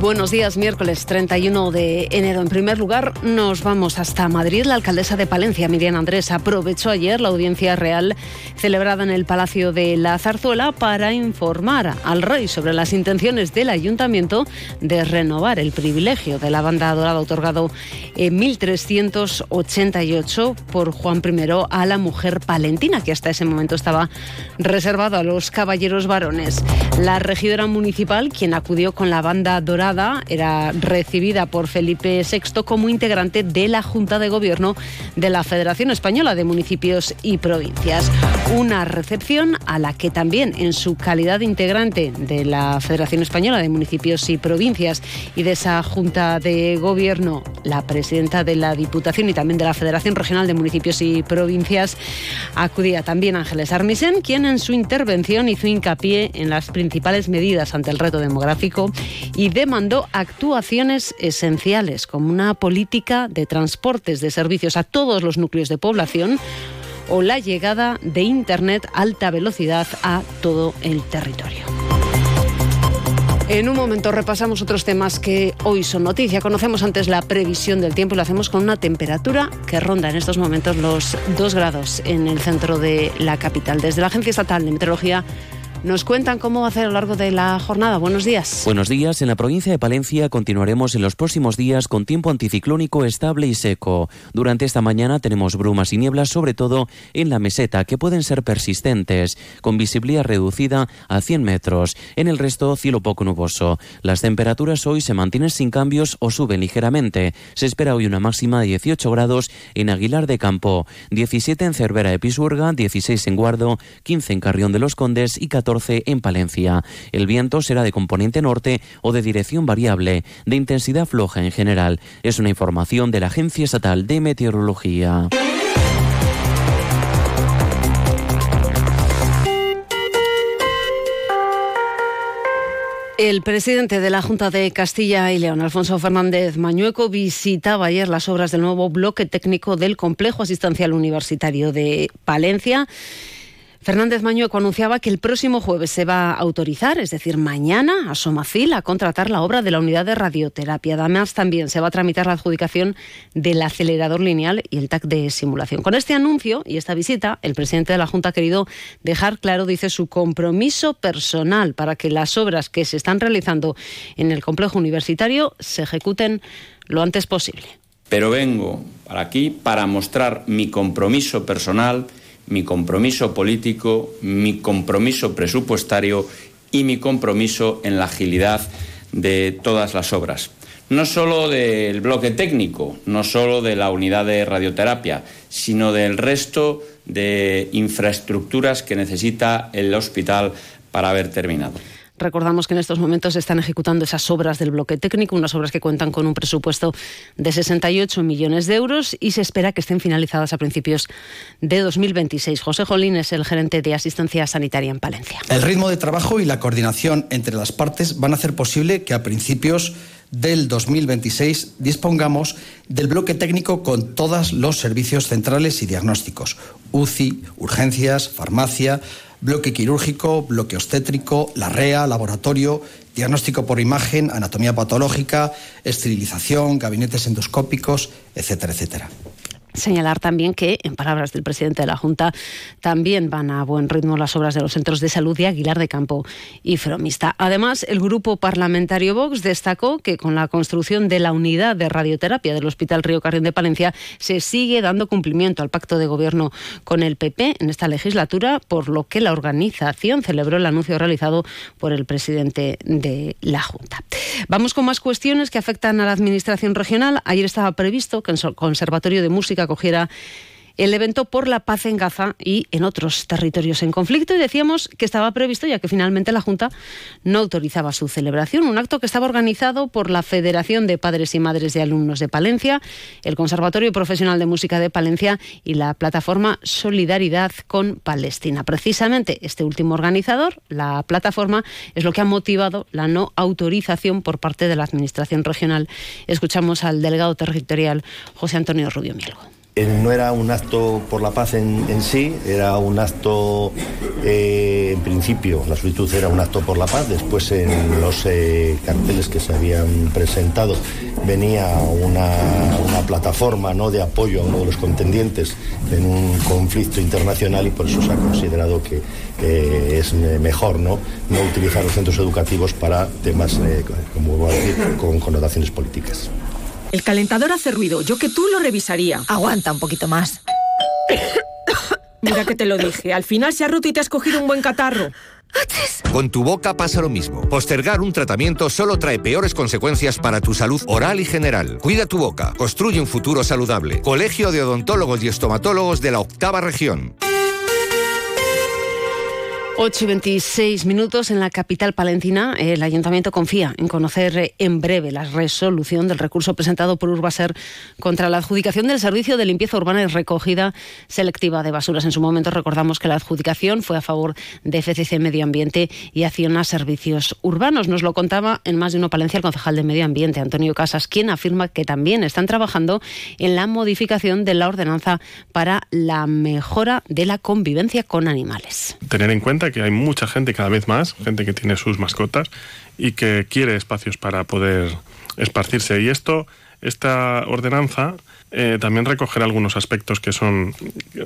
Buenos días, miércoles 31 de enero. En primer lugar, nos vamos hasta Madrid. La alcaldesa de Palencia, Miriam Andrés, aprovechó ayer la audiencia real celebrada en el Palacio de la Zarzuela para informar al rey sobre las intenciones del ayuntamiento de renovar el privilegio de la banda dorada otorgado en 1388 por Juan I a la mujer palentina, que hasta ese momento estaba reservado a los caballeros varones. La regidora municipal, quien acudió con la banda dorada, era recibida por Felipe VI como integrante de la Junta de Gobierno de la Federación Española de Municipios y Provincias. Una recepción a la que también, en su calidad de integrante de la Federación Española de Municipios y Provincias y de esa Junta de Gobierno, la presidenta de la Diputación y también de la Federación Regional de Municipios y Provincias, acudía también Ángeles Armisen, quien en su intervención hizo hincapié en las principales medidas ante el reto demográfico y de actuaciones esenciales como una política de transportes de servicios a todos los núcleos de población o la llegada de Internet alta velocidad a todo el territorio. En un momento repasamos otros temas que hoy son noticia. Conocemos antes la previsión del tiempo y lo hacemos con una temperatura que ronda en estos momentos los 2 grados en el centro de la capital. Desde la Agencia Estatal de Meteorología nos cuentan cómo va a ser a lo largo de la jornada. Buenos días. Buenos días. En la provincia de Palencia continuaremos en los próximos días con tiempo anticiclónico estable y seco. Durante esta mañana tenemos brumas y nieblas, sobre todo en la meseta, que pueden ser persistentes, con visibilidad reducida a 100 metros. En el resto, cielo poco nuboso. Las temperaturas hoy se mantienen sin cambios o suben ligeramente. Se espera hoy una máxima de 18 grados en Aguilar de Campo, 17 en Cervera de Pisuerga, 16 en Guardo, 15 en Carrión de los Condes y 14 en Palencia. El viento será de componente norte o de dirección variable, de intensidad floja en general. Es una información de la Agencia Estatal de Meteorología. El presidente de la Junta de Castilla y León, Alfonso Fernández Mañueco, visitaba ayer las obras del nuevo bloque técnico del Complejo Asistencial Universitario de Palencia Fernández Mañueco anunciaba que el próximo jueves se va a autorizar, es decir, mañana, a Somacil a contratar la obra de la unidad de radioterapia. Además, también se va a tramitar la adjudicación del acelerador lineal y el TAC de simulación. Con este anuncio y esta visita, el presidente de la Junta ha querido dejar claro, dice, su compromiso personal para que las obras que se están realizando en el complejo universitario se ejecuten lo antes posible. Pero vengo aquí para mostrar mi compromiso personal mi compromiso político, mi compromiso presupuestario y mi compromiso en la agilidad de todas las obras. No solo del bloque técnico, no solo de la unidad de radioterapia, sino del resto de infraestructuras que necesita el hospital para haber terminado. Recordamos que en estos momentos se están ejecutando esas obras del bloque técnico, unas obras que cuentan con un presupuesto de 68 millones de euros y se espera que estén finalizadas a principios de 2026. José Jolín es el gerente de asistencia sanitaria en Palencia. El ritmo de trabajo y la coordinación entre las partes van a hacer posible que a principios del 2026 dispongamos del bloque técnico con todos los servicios centrales y diagnósticos, UCI, urgencias, farmacia, bloque quirúrgico, bloque obstétrico, la REA, laboratorio, diagnóstico por imagen, anatomía patológica, esterilización, gabinetes endoscópicos, etcétera, etcétera. Señalar también que, en palabras del presidente de la Junta, también van a buen ritmo las obras de los centros de salud de Aguilar de Campo y Fromista. Además, el grupo parlamentario Vox destacó que con la construcción de la unidad de radioterapia del Hospital Río Carrión de Palencia se sigue dando cumplimiento al pacto de gobierno con el PP en esta legislatura, por lo que la organización celebró el anuncio realizado por el presidente de la Junta. Vamos con más cuestiones que afectan a la Administración regional. Ayer estaba previsto que el Conservatorio de Música acogiera el evento por la paz en Gaza y en otros territorios en conflicto. Y decíamos que estaba previsto, ya que finalmente la Junta no autorizaba su celebración. Un acto que estaba organizado por la Federación de Padres y Madres de Alumnos de Palencia, el Conservatorio Profesional de Música de Palencia y la plataforma Solidaridad con Palestina. Precisamente este último organizador, la plataforma, es lo que ha motivado la no autorización por parte de la Administración regional. Escuchamos al delegado territorial José Antonio Rubio Mielgo. Eh, no era un acto por la paz en, sí, era un acto, eh, en principio, la solicitud era un acto por la paz, después en los eh, carteles que se habían presentado venía una, plataforma ¿no? de apoyo a uno de los contendientes en un conflicto internacional y por eso se ha considerado que es mejor ¿no? no utilizar los centros educativos para temas, como voy a decir, con connotaciones políticas. El calentador hace ruido. Yo que tú lo revisaría. Aguanta un poquito más. Mira que te lo dije. Al final se ha roto y te has cogido un buen catarro. Con tu boca pasa lo mismo. Postergar un tratamiento solo trae peores consecuencias para tu salud oral y general. Cuida tu boca. Construye un futuro saludable. Colegio de Odontólogos y Estomatólogos de la Octava Región. 8 y 26 minutos en la capital palentina. El ayuntamiento confía en conocer eh, en breve la resolución del recurso presentado por Urbaser contra la adjudicación del servicio de limpieza urbana y recogida selectiva de basuras. En su momento recordamos que la adjudicación fue a favor de FCC Medio Ambiente y Acciona Servicios Urbanos. Nos lo contaba en más de una Palencia el concejal de Medio Ambiente, Antonio Casas, quien afirma que también están trabajando en la modificación de la ordenanza para la mejora de la convivencia con animales. Tener en cuenta que hay mucha gente, cada vez más, gente que tiene sus mascotas y que quiere espacios para poder esparcirse. Y esto, esta ordenanza eh, también recogerá algunos aspectos que son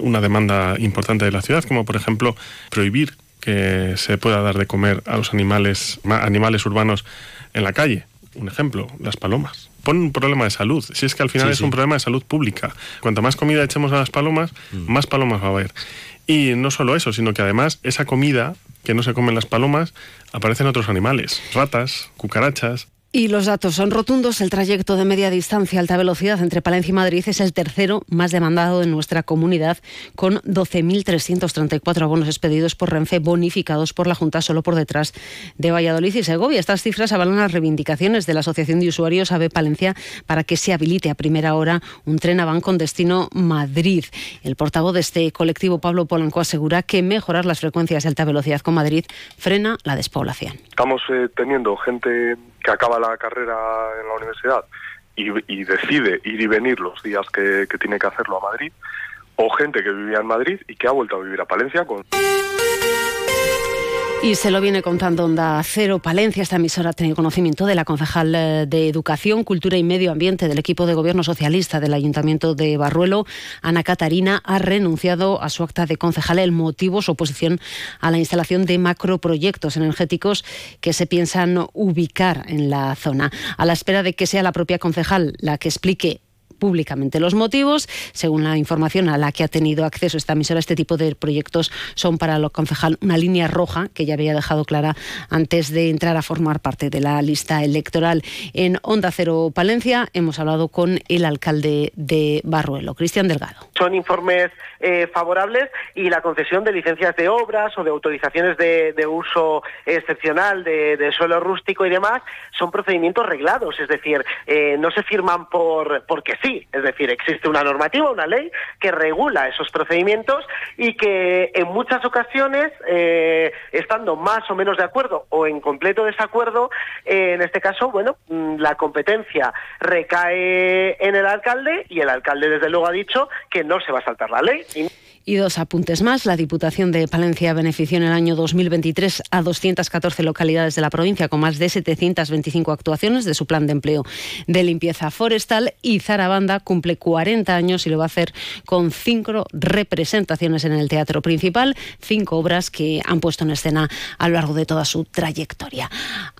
una demanda importante de la ciudad, como por ejemplo prohibir que se pueda dar de comer a los animales, animales urbanos en la calle. Un ejemplo, las palomas. Pon un problema de salud. Si es que al final es un problema de salud pública. Cuanto más comida echemos a las palomas, mm. más palomas va a haber. Y no solo eso, sino que además esa comida que no se comen las palomas aparecen otros animales, ratas, cucarachas. Y los datos son rotundos. El trayecto de media distancia alta velocidad entre Palencia y Madrid es el tercero más demandado de nuestra comunidad, con 12.334 abonos expedidos por Renfe bonificados por la Junta solo por detrás de Valladolid y Segovia. Estas cifras avalan las reivindicaciones de la Asociación de Usuarios AVE Palencia para que se habilite a primera hora un tren a con destino Madrid. El portavoz de este colectivo, Pablo Polanco, asegura que mejorar las frecuencias de alta velocidad con Madrid frena la despoblación. Estamos eh, teniendo gente que acaba la carrera en la universidad y, decide ir y venir los días que, que tiene que hacerlo a Madrid, o gente que vivía en Madrid y que ha vuelto a vivir a Palencia con... Y se lo viene contando Onda Cero Palencia. Esta emisora tenido conocimiento de la concejal eh, de Educación, Cultura y Medio Ambiente del equipo de gobierno socialista del Ayuntamiento de Barruelo. Ana Catarina ha renunciado a su acta de concejal. El motivo, su oposición a la instalación de macroproyectos energéticos que se piensan ubicar en la zona. A la espera de que sea la propia concejal la que explique públicamente. Los motivos, según la información a la que ha tenido acceso esta emisora, este tipo de proyectos son para lo concejal una línea roja que ya había dejado clara antes de entrar a formar parte de la lista electoral. En Onda Cero Palencia hemos hablado con el alcalde de Barruelo, Cristian Delgado. Son informes eh, favorables y la concesión de licencias de obras o de autorizaciones de, uso excepcional de, suelo rústico y demás son procedimientos reglados, es decir, eh, no se firman por porque sí es decir, existe una normativa, una ley que regula esos procedimientos y que en muchas ocasiones, eh, estando más o menos de acuerdo o en completo desacuerdo, eh, en este caso, bueno, mm, la competencia recae en el alcalde y el alcalde desde luego ha dicho que no se va a saltar la ley. Dos apuntes más. La Diputación de Palencia benefició en el año 2023 a 214 localidades de la provincia con más de 725 actuaciones de su plan de empleo de limpieza forestal y Zarabanda cumple 40 años y lo va a hacer con cinco representaciones en el teatro principal, cinco obras que han puesto en escena a lo largo de toda su trayectoria.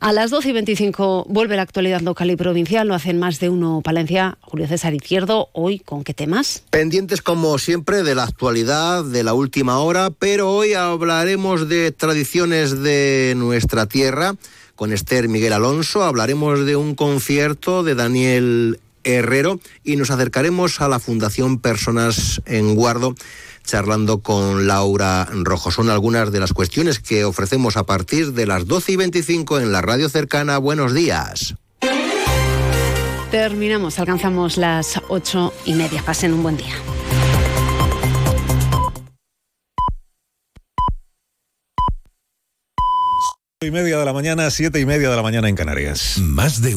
A las 12 y 25 vuelve la actualidad local y provincial. Lo hacen más de uno Palencia. Julio César Izquierdo, hoy con qué temas? Pendientes como siempre de la actualidad de la última hora, pero hoy hablaremos de tradiciones de nuestra tierra. Con Esther Miguel Alonso hablaremos de un concierto de Daniel Herrero y nos acercaremos a la Fundación Personas en Guardo charlando con Laura Rojo. Son algunas de las cuestiones que ofrecemos a partir de las 12 y 25 en la radio cercana. Buenos días. Terminamos, alcanzamos las ocho y media. Pasen un buen día. Y media de la mañana, siete y media de la mañana en Canarias. Más de